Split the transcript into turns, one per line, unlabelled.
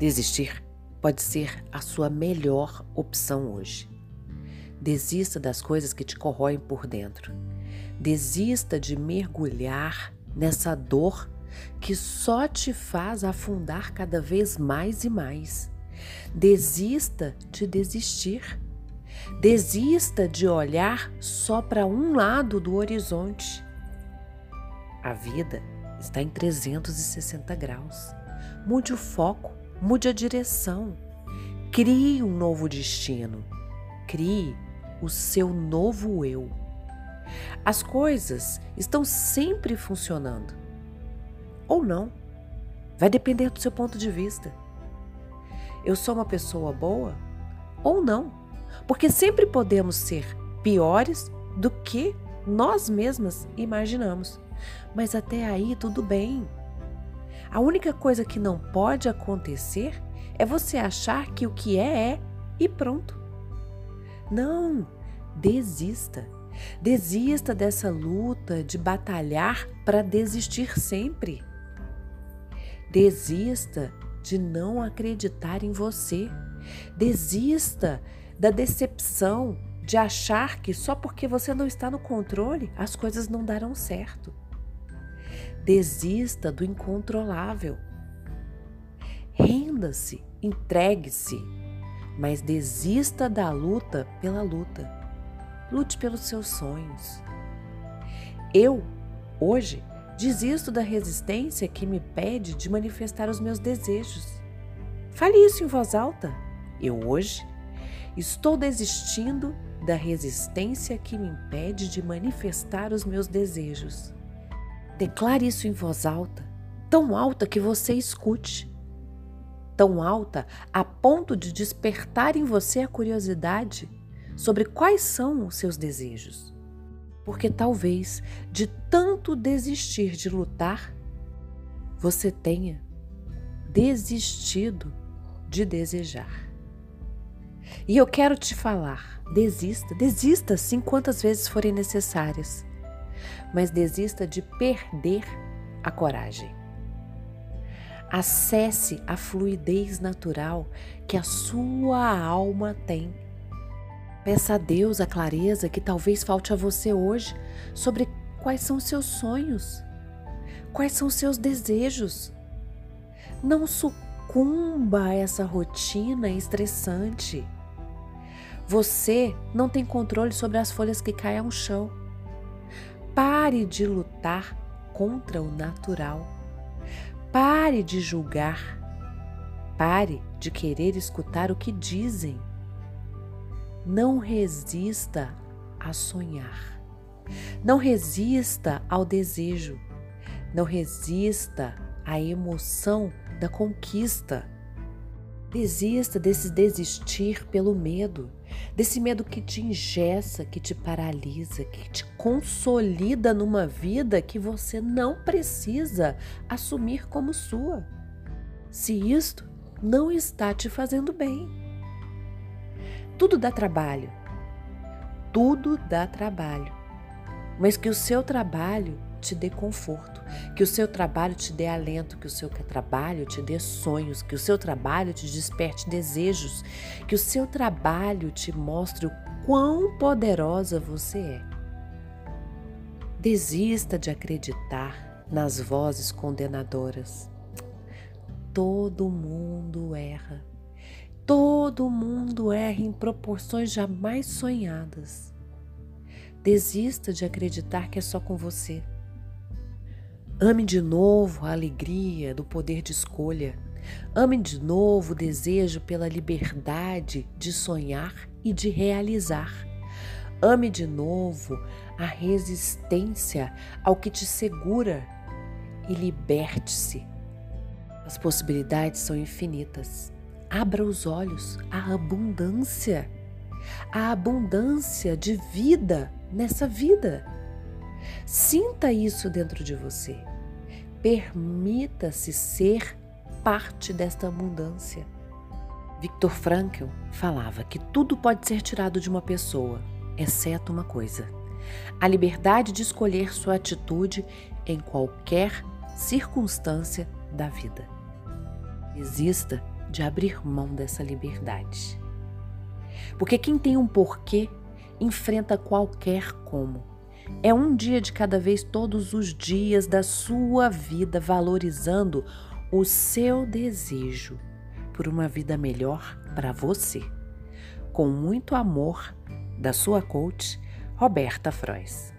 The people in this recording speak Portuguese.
Desistir pode ser a sua melhor opção hoje. Desista das coisas que te corroem por dentro. Desista de mergulhar nessa dor que só te faz afundar cada vez mais e mais. Desista de desistir. Desista de olhar só para um lado do horizonte. A vida está em 360 graus. Mude o foco, mude a direção. Crie um novo destino. Crie o seu novo eu. As coisas estão sempre funcionando. Ou não. Vai depender do seu ponto de vista. Eu sou uma pessoa boa ou não. Porque sempre podemos ser piores do que nós mesmas imaginamos. Mas até aí tudo bem. A única coisa que não pode acontecer é você achar que o que é é e pronto. Não, desista. Desista dessa luta de batalhar para desistir sempre. Desista de não acreditar em você. Desista da decepção de achar que só porque você não está no controle as coisas não darão certo. Desista do incontrolável. Renda-se, entregue-se, mas desista da luta pela luta. Lute pelos seus sonhos. Eu, hoje, desisto da resistência que me pede de manifestar os meus desejos. Fale isso em voz alta. Eu, hoje, estou desistindo da resistência que me impede de manifestar os meus desejos. Declare isso em voz alta, tão alta que você escute, tão alta a ponto de despertar em você a curiosidade sobre quais são os seus desejos. Porque talvez, de tanto desistir de lutar, você tenha desistido de desejar. E eu quero te falar: desista, desista sim quantas vezes forem necessárias mas desista de perder a coragem. Acesse a fluidez natural que a sua alma tem. Peça a Deus a clareza que talvez falte a você hoje sobre quais são seus sonhos, quais são seus desejos. Não sucumba a essa rotina estressante. Você não tem controle sobre as folhas que caem ao chão. Pare de lutar contra o natural. Pare de julgar. Pare de querer escutar o que dizem. Não resista a sonhar. Não resista ao desejo. Não resista à emoção da conquista. Desista desse desistir pelo medo, desse medo que te ingessa, que te paralisa, que te consolida numa vida que você não precisa assumir como sua. Se isto não está te fazendo bem. Tudo dá trabalho. Tudo dá trabalho. Mas que o seu trabalho te dê conforto, que o seu trabalho te dê alento, que o seu trabalho te dê sonhos, que o seu trabalho te desperte desejos, que o seu trabalho te mostre o quão poderosa você é. Desista de acreditar nas vozes condenadoras. Todo mundo erra. Todo mundo erra em proporções jamais sonhadas. Desista de acreditar que é só com você. Ame de novo a alegria do poder de escolha. Ame de novo o desejo pela liberdade de sonhar e de realizar. Ame de novo a resistência ao que te segura e liberte-se. As possibilidades são infinitas. Abra os olhos à abundância, à abundância de vida nessa vida. Sinta isso dentro de você. Permita-se ser parte desta abundância. Viktor Frankl falava que tudo pode ser tirado de uma pessoa, exceto uma coisa: a liberdade de escolher sua atitude em qualquer circunstância da vida. Exista de abrir mão dessa liberdade. Porque quem tem um porquê enfrenta qualquer como. É um dia de cada vez, todos os dias da sua vida, valorizando o seu desejo por uma vida melhor para você. Com muito amor, da sua coach, Roberta Frois.